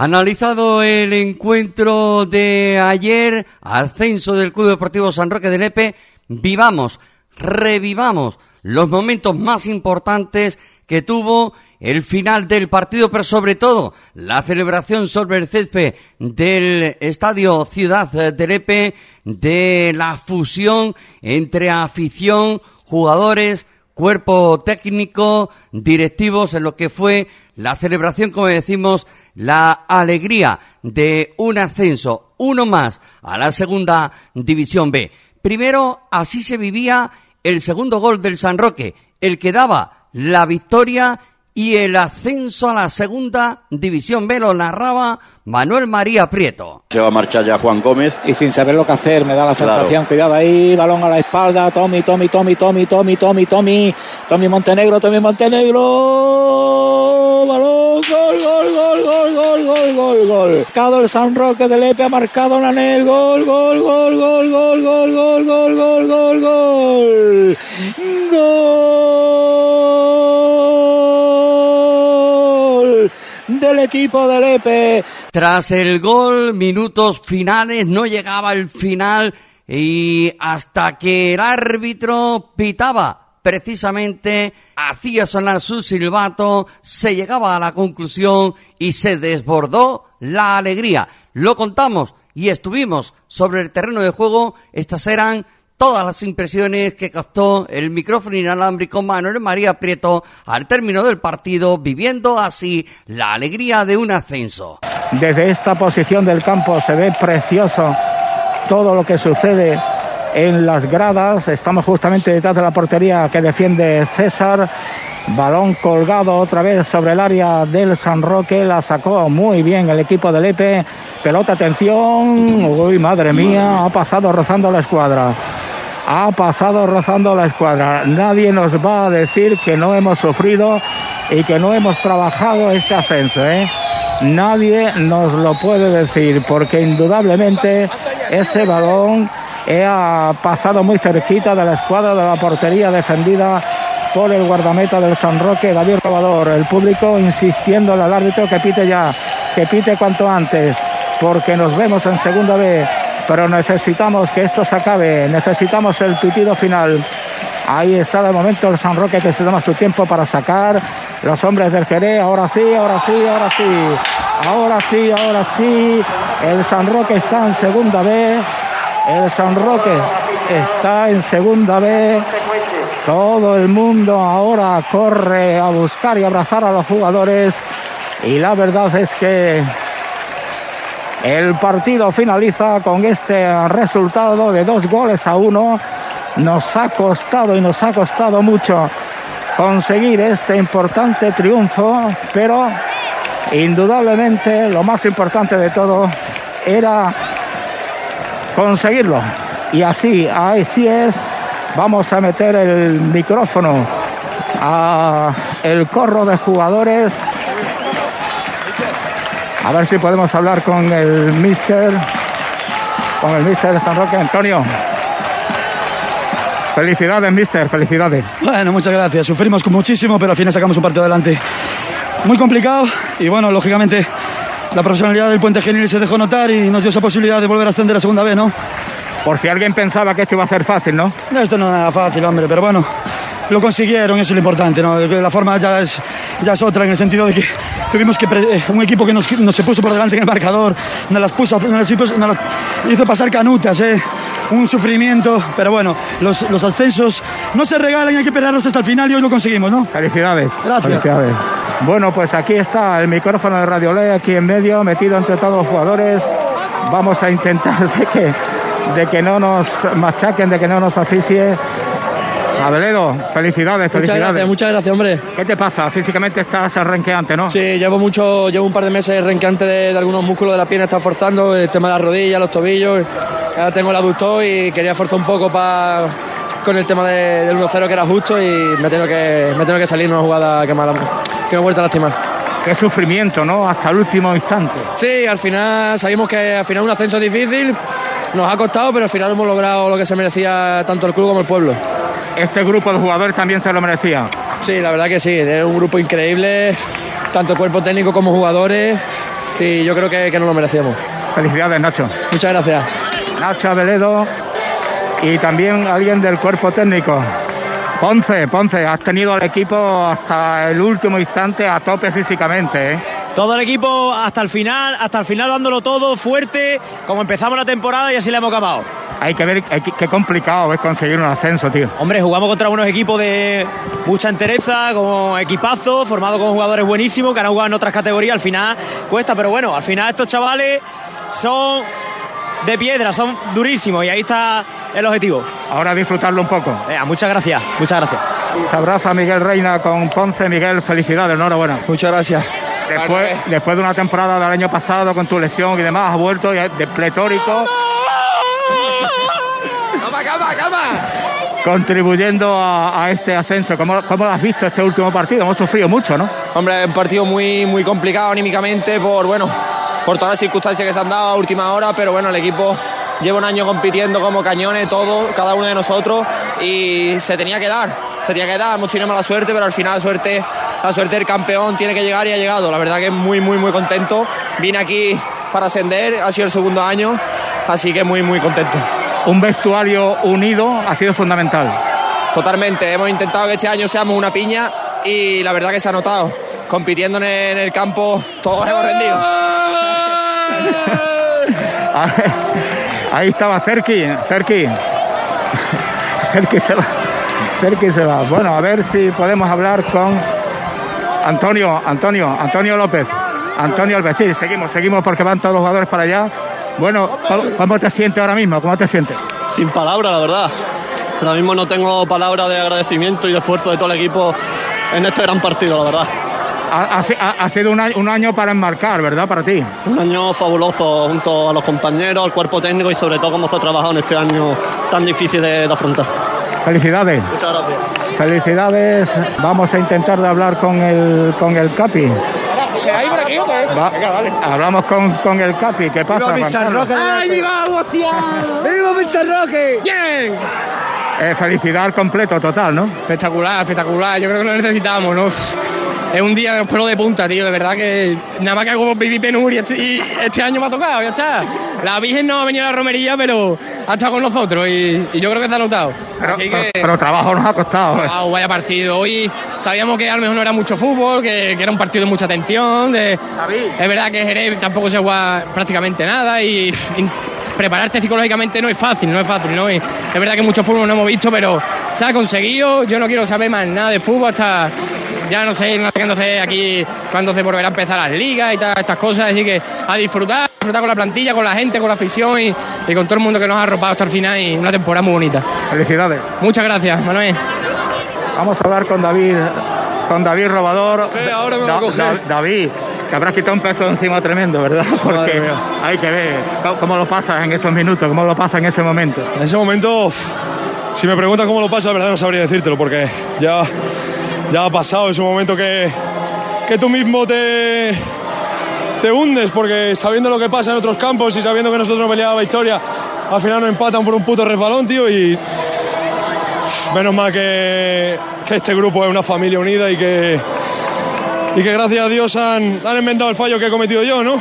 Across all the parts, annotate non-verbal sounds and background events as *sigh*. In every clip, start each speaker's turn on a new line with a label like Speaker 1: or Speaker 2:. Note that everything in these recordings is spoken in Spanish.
Speaker 1: Analizado el encuentro de ayer, ascenso del Club Deportivo San Roque de Lepe, vivamos, revivamos los momentos más importantes que tuvo el final del partido, pero sobre todo la celebración sobre el césped del Estadio Ciudad de Lepe, de la fusión entre afición, jugadores, cuerpo técnico, directivos, en lo que fue la celebración, como decimos, la alegría de un ascenso, uno más, a la segunda división B. Primero, así se vivía el segundo gol del San Roque, el que daba la victoria y el ascenso a la segunda división B lo narraba Manuel María Prieto.
Speaker 2: Se va a marchar ya Juan Gómez.
Speaker 3: Y sin saber lo que hacer, me da la sensación. Cuidado ahí, balón a la espalda. Tommy, Tommy, Tommy, Tommy, Tommy, Tommy, Tommy. Tommy Montenegro, Tommy Montenegro. Gol, gol. Marcado el San Roque de Lepe, ha marcado Nanel. Gol, gol, gol, gol, gol, gol, gol, gol, gol, gol, gol. Gol del equipo de Lepe.
Speaker 1: Tras el gol, minutos finales, no llegaba el final y hasta que el árbitro pitaba precisamente hacía sonar su silbato, se llegaba a la conclusión y se desbordó la alegría. Lo contamos y estuvimos sobre el terreno de juego. Estas eran todas las impresiones que captó el micrófono inalámbrico Manuel María Prieto al término del partido, viviendo así la alegría de un ascenso.
Speaker 3: Desde esta posición del campo se ve precioso todo lo que sucede en las gradas. Estamos justamente detrás de la portería que defiende César. Balón colgado otra vez sobre el área del San Roque. La sacó muy bien el equipo del Epe. Pelota, atención. Uy, madre mía. Ha pasado rozando la escuadra. Ha pasado rozando la escuadra. Nadie nos va a decir que no hemos sufrido y que no hemos trabajado este ascenso. ¿eh? Nadie nos lo puede decir porque indudablemente ese balón ha pasado muy cerquita de la escuadra de la portería defendida por el guardameta del San Roque, David Robador. El público insistiendo al árbitro que pite ya, que pite cuanto antes, porque nos vemos en segunda B, pero necesitamos que esto se acabe, necesitamos el pitido final. Ahí está de momento el San Roque que se toma su tiempo para sacar los hombres del Jerez. Ahora sí, ahora sí, ahora sí. Ahora sí, ahora sí. El San Roque está en segunda B. El San Roque está en segunda B. Todo el mundo ahora corre a buscar y abrazar a los jugadores. Y la verdad es que el partido finaliza con este resultado de dos goles a uno. Nos ha costado y nos ha costado mucho conseguir este importante triunfo, pero indudablemente lo más importante de todo era conseguirlo. Y así, así es, vamos a meter el micrófono a el corro de jugadores. A ver si podemos hablar con el mister, con el mister de San Roque, Antonio. Felicidades, mister, felicidades.
Speaker 4: Bueno, muchas gracias. Sufrimos muchísimo, pero al final sacamos un partido adelante. Muy complicado y bueno, lógicamente la profesionalidad del Puente Genil se dejó notar y nos dio esa posibilidad de volver a ascender a segunda vez, ¿no?
Speaker 3: Por si alguien pensaba que esto iba a ser fácil, ¿no?
Speaker 4: Esto no es nada fácil, hombre, pero bueno, lo consiguieron, eso es lo importante, ¿no? La forma ya es, ya es otra en el sentido de que tuvimos que eh, un equipo que nos, nos, se puso por delante en el marcador, nos las puso, nos las, nos las hizo pasar canutas, ¿eh? un sufrimiento, pero bueno, los, los, ascensos no se regalan, hay que esperarlos hasta el final y hoy lo conseguimos, ¿no?
Speaker 3: Felicidades.
Speaker 4: Gracias.
Speaker 3: Felicidades. Bueno, pues aquí está el micrófono de Radio Ley, aquí en medio, metido entre todos los jugadores. Vamos a intentar *laughs* de que, de que no nos machaquen, de que no nos asfixie. Abeledo, felicidades,
Speaker 5: muchas
Speaker 3: felicidades.
Speaker 5: Gracias, muchas gracias, hombre.
Speaker 3: ¿Qué te pasa? Físicamente estás renqueante, ¿no?
Speaker 5: Sí, llevo mucho, llevo un par de meses renqueante de, de algunos músculos de la pierna, está forzando, el tema de las rodillas, los tobillos. Ahora tengo el aductor y quería forzar un poco para con el tema de, del 1-0 que era justo y me tengo que, me tengo que salir una jugada que me, que me he vuelto a lastimar.
Speaker 3: Qué sufrimiento, ¿no? Hasta el último instante.
Speaker 5: Sí, al final sabemos que al final un ascenso difícil, nos ha costado, pero al final hemos logrado lo que se merecía tanto el club como el pueblo.
Speaker 3: Este grupo de jugadores también se lo merecía.
Speaker 5: Sí, la verdad que sí, es un grupo increíble, tanto cuerpo técnico como jugadores. y yo creo que, que nos lo merecíamos.
Speaker 3: Felicidades, Nacho.
Speaker 5: Muchas gracias.
Speaker 3: Nacho Aveledo y también alguien del cuerpo técnico. Ponce, Ponce, has tenido al equipo hasta el último instante a tope físicamente, ¿eh?
Speaker 2: Todo el equipo hasta el final, hasta el final dándolo todo fuerte, como empezamos la temporada y así le hemos acabado.
Speaker 3: Hay que ver qué complicado es conseguir un ascenso, tío.
Speaker 2: Hombre, jugamos contra unos equipos de mucha entereza, como equipazo, formado con jugadores buenísimos que han jugado en otras categorías. Al final cuesta, pero bueno, al final estos chavales son de piedra, son durísimos y ahí está el objetivo.
Speaker 3: Ahora disfrutarlo un poco.
Speaker 2: Muchas gracias, muchas gracias.
Speaker 3: Se abraza Miguel Reina con Ponce. Miguel, felicidades, enhorabuena.
Speaker 5: Muchas gracias.
Speaker 3: Después, después de una temporada del año pasado con tu lesión y demás, has vuelto de pletórico,
Speaker 5: ¡Cama, cama, cama!
Speaker 3: contribuyendo a, a este ascenso. ¿Cómo, ¿Cómo lo has visto este último partido? Hemos sufrido mucho, ¿no?
Speaker 6: Hombre, un partido muy, muy complicado anímicamente por, bueno, por todas las circunstancias que se han dado a última hora, pero bueno, el equipo lleva un año compitiendo como cañones, todo, cada uno de nosotros, y se tenía que dar, se tenía que dar, hemos tenido mala suerte, pero al final la suerte, la suerte del campeón tiene que llegar y ha llegado. La verdad que muy, muy, muy contento. Vine aquí para ascender, ha sido el segundo año, así que muy, muy contento.
Speaker 3: Un vestuario unido ha sido fundamental.
Speaker 6: Totalmente, hemos intentado que este año seamos una piña y la verdad que se ha notado. Compitiendo en el, campo, todos hemos rendido. *laughs*
Speaker 3: Ahí estaba Cerqui, Cerqui. *laughs* Cerqui se va. Cerqui se va. Bueno, a ver si podemos hablar con Antonio, Antonio, Antonio López. Antonio López, sí, seguimos, seguimos porque van todos los jugadores para allá. Bueno, ¿cómo- ¿cómo te sientes ahora mismo? ¿Cómo te sientes?
Speaker 7: Sin palabras, la verdad. Ahora mismo no tengo palabras de agradecimiento y de esfuerzo de todo el equipo en este gran partido, la verdad.
Speaker 3: Ha, ha si- ha- ha sido un año, un año para enmarcar, ¿verdad? Para ti.
Speaker 7: Un año fabuloso junto a los compañeros, al cuerpo técnico y sobre todo cómo se ha trabajado en este año tan difícil de, de afrontar.
Speaker 3: Felicidades.
Speaker 7: Muchas gracias.
Speaker 3: Felicidades. Vamos a intentar de hablar con el, con el Capi. Va- hablamos con, con el Capi. ¿Qué pasa? Juan Carlos?
Speaker 5: ¡Ay, viva, hostia! ¡Viva Roque! ¡Bien!
Speaker 3: Eh, felicidad al completo, total, ¿no?
Speaker 5: Espectacular, espectacular. Yo creo que lo necesitamos, ¿no? Es un día pelo de punta, tío. De verdad que nada más que hago vivir penuria este- y este año me ha tocado, ya está. La Virgen no ha venido a la romería, pero ha estado con nosotros y, y yo creo que se ha notado.
Speaker 3: Pero,
Speaker 5: Así
Speaker 3: pero-
Speaker 5: que...
Speaker 3: pero trabajo nos ha costado. eh.
Speaker 5: Wow, vaya partido. Hoy sabíamos que a lo mejor no era mucho fútbol, que, que era un partido de mucha atención. De, es verdad que Jerez tampoco se juega prácticamente nada *laughs* y, prepararte psicológicamente no es fácil, no es fácil, ¿no? Y es verdad que mucho fútbol no hemos visto, pero se ha conseguido. Yo no quiero saber más nada de fútbol hasta. Ya no sé cuándo se aquí, cuándo se volverá a empezar las ligas y tal, estas cosas, así que a disfrutar, disfrutar con la plantilla, con la gente, con la afición y, y con todo el mundo que nos ha arropado hasta el final y una temporada muy bonita.
Speaker 3: Felicidades.
Speaker 5: Muchas gracias, Manuel.
Speaker 3: Vamos a hablar con David, con David Robador.
Speaker 5: Eh, ahora me a coger.
Speaker 3: Da- David, te habrás quitado un peso encima tremendo, ¿verdad? Porque hay que ver cómo, cómo lo pasas en esos minutos, cómo lo pasas en ese momento.
Speaker 8: En ese momento, si me preguntas cómo lo pasa, la verdad no sabría decírtelo, porque ya, ya ha pasado. Es un momento que, que tú mismo te, te hundes, porque sabiendo lo que pasa en otros campos y sabiendo que nosotros no peleamos la victoria, al final nos empatan por un puto resbalón, tío, y menos mal que, que este grupo es una familia unida y que, y que gracias a Dios han, han enmendado el fallo que he cometido yo, ¿no?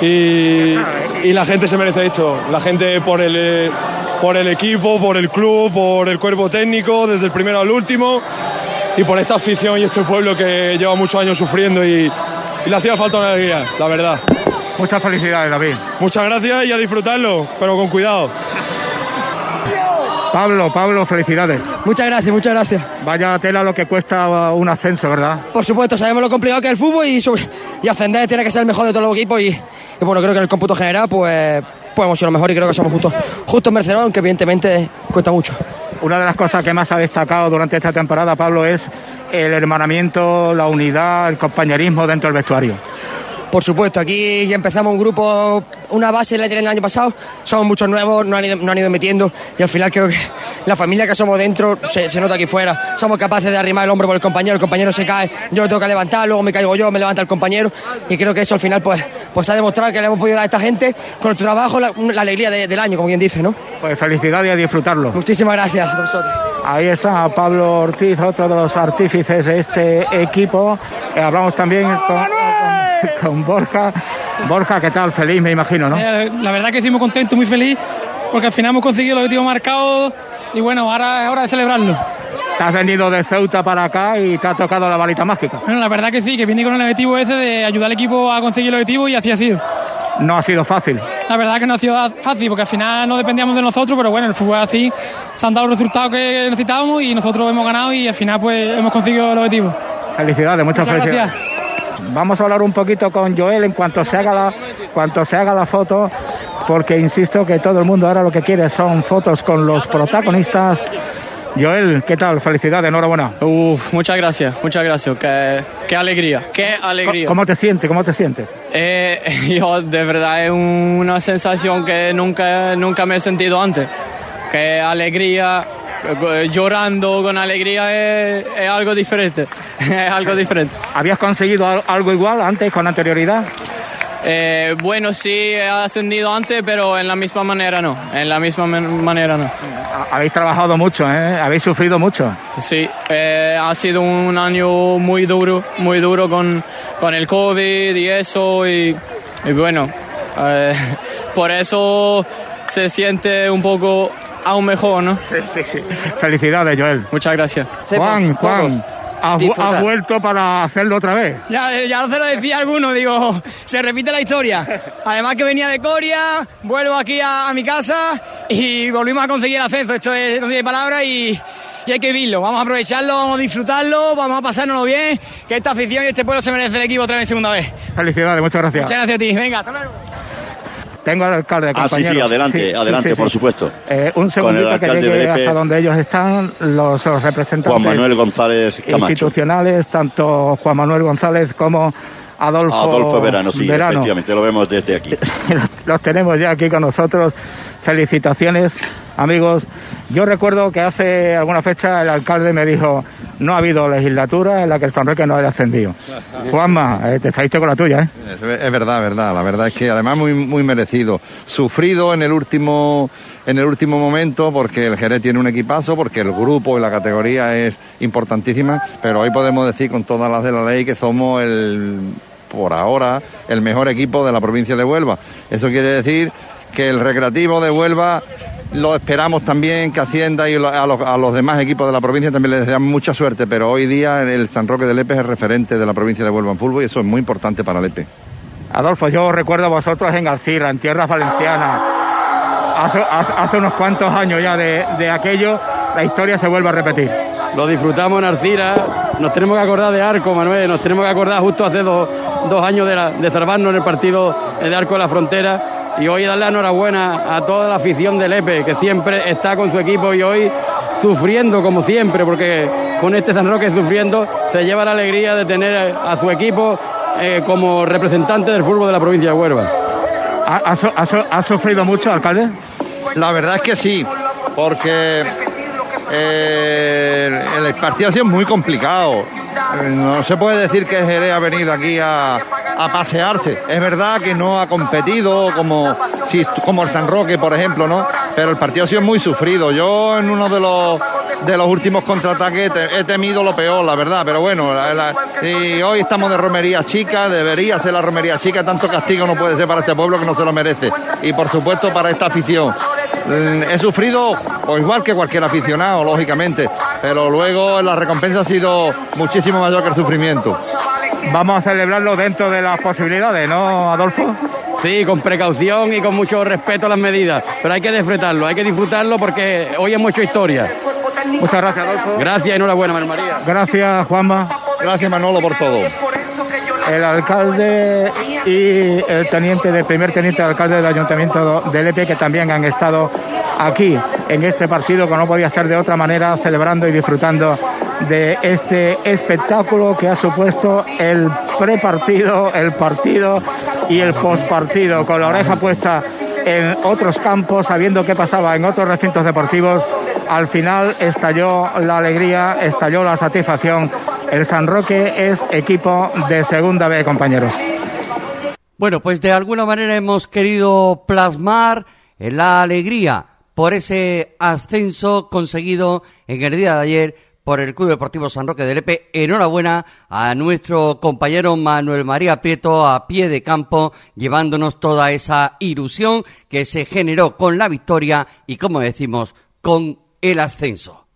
Speaker 8: Y, y la gente se merece esto. La gente por el, eh, por el equipo, por el club, por el cuerpo técnico, desde el primero al último, y por esta afición y este pueblo que lleva muchos años sufriendo y, y le hacía falta una alegría, la verdad.
Speaker 3: Muchas felicidades, David.
Speaker 8: Muchas gracias y a disfrutarlo, pero con cuidado.
Speaker 3: Pablo, Pablo, felicidades.
Speaker 9: Muchas gracias, muchas gracias.
Speaker 3: Vaya tela lo que cuesta un ascenso, ¿verdad?
Speaker 9: Por supuesto, sabemos lo complicado que es el fútbol y, ascender tiene que ser el mejor de todos los equipos y, y bueno, creo que en el cómputo general pues, pues hemos sido lo mejor y creo que somos justos, justos merecedores, aunque evidentemente cuesta mucho.
Speaker 3: Una de las cosas que más ha destacado durante esta temporada, Pablo, es el hermanamiento, la unidad, el compañerismo dentro del vestuario.
Speaker 9: Por supuesto, aquí ya empezamos un grupo, una base la tienen el año pasado, somos muchos nuevos, no han ido, no han ido metiendo y al final creo que la familia que somos dentro se, se nota aquí fuera. Somos capaces de arrimar el hombro por el compañero, el compañero se cae, yo lo tengo que levantar, luego me caigo yo, me levanta el compañero y creo que eso al final pues, pues ha demostrado que le hemos podido dar a esta gente con nuestro trabajo la, la alegría de- del año, como quien dice, ¿no?
Speaker 3: Pues felicidades y a disfrutarlo.
Speaker 9: Muchísimas gracias a vosotros.
Speaker 3: Ahí está Pablo Ortiz, otro de los artífices de este equipo. Eh, hablamos también con, con- con Borja. Borja, ¿qué tal? Feliz, me imagino, ¿no?
Speaker 10: Eh, la verdad que estoy muy contento, muy feliz, porque al final hemos conseguido el objetivo marcado y bueno, ahora es hora de celebrarlo.
Speaker 3: Te has venido de Ceuta para acá y te ha tocado la balita mágica.
Speaker 10: Bueno, la verdad que sí, que vine con el objetivo ese de ayudar al equipo a conseguir el objetivo y así ha sido.
Speaker 3: No ha sido fácil.
Speaker 10: La verdad que no ha sido fácil porque al final no dependíamos de nosotros, pero bueno, el fútbol así se han dado los resultados que necesitábamos y nosotros hemos ganado y al final pues hemos conseguido el objetivo.
Speaker 3: Felicidades, muchas,
Speaker 10: Muchas
Speaker 3: felicidades. Vamos a hablar un poquito con Joel en cuanto se haga la, cuanto se haga la foto, porque insisto que todo el mundo ahora lo que quiere son fotos con los protagonistas. Joel, ¿qué tal? Felicidades, enhorabuena.
Speaker 11: Uf, muchas gracias, muchas gracias. Qué, qué alegría, qué alegría.
Speaker 3: ¿Cómo te sientes? ¿Cómo te sientes?
Speaker 11: Eh, *laughs* yo de verdad es un- una sensación que nunca, nunca me he sentido antes. Qué alegría, llorando con alegría es, es algo diferente. *laughs* es algo diferente.
Speaker 3: ¿Habías conseguido al- algo igual antes, con anterioridad?
Speaker 11: Eh, bueno, sí, he ascendido antes, pero en la misma manera no. En la misma man- manera no.
Speaker 3: Ha- Habéis trabajado mucho, ¿eh? Habéis sufrido mucho.
Speaker 11: Sí, eh, ha sido un año muy duro, muy duro con, con el COVID y eso, y, y bueno, eh, *laughs* por eso se siente un poco aún mejor, ¿no?
Speaker 3: Sí, sí, sí. Felicidades, Joel.
Speaker 11: Muchas gracias.
Speaker 3: Juan, Juan, has, vuelto para hacerlo otra vez.
Speaker 12: Ya, ya se lo decía alguno, digo, *laughs* se repite la historia. Además que venía de Coria, vuelvo aquí a, a mi casa y volvimos a conseguir el ascenso. Esto es, no tiene palabras y, y hay que vivirlo. Vamos a aprovecharlo, vamos a disfrutarlo, vamos a pasárnoslo bien, que esta afición y este pueblo se merece el equipo otra vez segunda vez.
Speaker 3: Felicidades, muchas gracias.
Speaker 12: Muchas gracias a ti. Venga, hasta luego.
Speaker 3: Tengo al alcalde,
Speaker 13: Ah, sí, sí, adelante, adelante, por supuesto.
Speaker 3: Eh, un segundito que llegue hasta donde ellos están, los, los representantes
Speaker 13: Juan Manuel González Camacho.
Speaker 3: institucionales, tanto Juan Manuel González como Adolfo,
Speaker 13: Adolfo Verano, sí,
Speaker 3: Verano.
Speaker 13: efectivamente, lo vemos desde aquí. *laughs*
Speaker 3: los tenemos ya aquí con nosotros. Felicitaciones, amigos. Yo recuerdo que hace alguna fecha el alcalde me dijo, no ha habido legislatura en la que el San Roque no haya ascendido. Juanma, eh, te saliste con la tuya, ¿eh?
Speaker 14: Es, es verdad, verdad. La verdad es que además muy, muy merecido. Sufrido en el último en el último momento porque el Jerez tiene un equipazo, porque el grupo y la categoría es importantísima, pero hoy podemos decir con todas las de la ley que somos el por ahora el mejor equipo de la provincia de Huelva. Eso quiere decir que el recreativo de Huelva lo esperamos también que Hacienda y a los, a los demás equipos de la provincia también les deseamos mucha suerte, pero hoy día el San Roque de Lepe es el referente de la provincia de Huelva en fútbol y eso es muy importante para Lepe.
Speaker 3: Adolfo, yo recuerdo a vosotros en Alcira, en tierras valencianas, hace, hace- hace unos cuantos años ya de, de aquello, la historia se vuelve a repetir.
Speaker 15: Lo disfrutamos en Arcira. Nos tenemos que acordar de Arco, Manuel. Nos tenemos que acordar justo hace dos, dos años de, la- de salvarnos en el partido de Arco de la Frontera. Y hoy darle la enhorabuena a toda la afición del Lepe, que siempre está con su equipo y hoy sufriendo como siempre, porque con este San Roque sufriendo se lleva la alegría de tener a su equipo eh, como representante del fútbol de la provincia de Huelva.
Speaker 3: ¿Ha, ha su- ha su- ha sufrido mucho, alcalde?
Speaker 14: La verdad es que sí, porque eh, el, el partido ha sido muy complicado. Eh, No se puede decir que el Jerez ha venido aquí a, a pasearse. Es verdad que no ha competido como, si, como el San Roque, por ejemplo, ¿no? Pero el partido ha sido muy sufrido. Yo en uno de los de los últimos contraataques he temido lo peor, la verdad. Pero bueno, y hoy estamos de romería chica, debería ser la romería chica. Tanto castigo no puede ser para este pueblo que no se lo merece. Y por supuesto para esta afición. Mm, He sufrido, o igual que cualquier aficionado, lógicamente, pero luego la recompensa ha sido muchísimo mayor que el sufrimiento.
Speaker 3: Vamos a celebrarlo dentro de las posibilidades, ¿no, Adolfo?
Speaker 15: Sí, con precaución y con mucho respeto a las medidas, pero hay que disfrutarlo, hay que disfrutarlo porque hoy hemos hecho historia.
Speaker 3: Muchas gracias, Adolfo.
Speaker 15: Gracias, enhorabuena, Manuel María.
Speaker 3: Gracias, Juanma.
Speaker 14: Gracias, Manolo, por todo.
Speaker 3: El alcalde y el teniente de primer teniente de alcalde del ayuntamiento de Lepe que también han estado aquí en este partido que no podía ser de otra manera celebrando y disfrutando de este espectáculo que ha supuesto el prepartido, el partido y el postpartido con la oreja puesta en otros campos sabiendo qué pasaba en otros recintos deportivos al final estalló la alegría, estalló la satisfacción. El San Roque es equipo de segunda B, compañeros.
Speaker 1: Bueno, pues de alguna manera hemos querido plasmar la alegría por ese ascenso conseguido en el día de ayer por el Club Deportivo San Roque de Lepe. Enhorabuena a nuestro compañero Manuel María Prieto a pie de campo, llevándonos toda esa ilusión que se generó con la victoria y, como decimos, con el ascenso.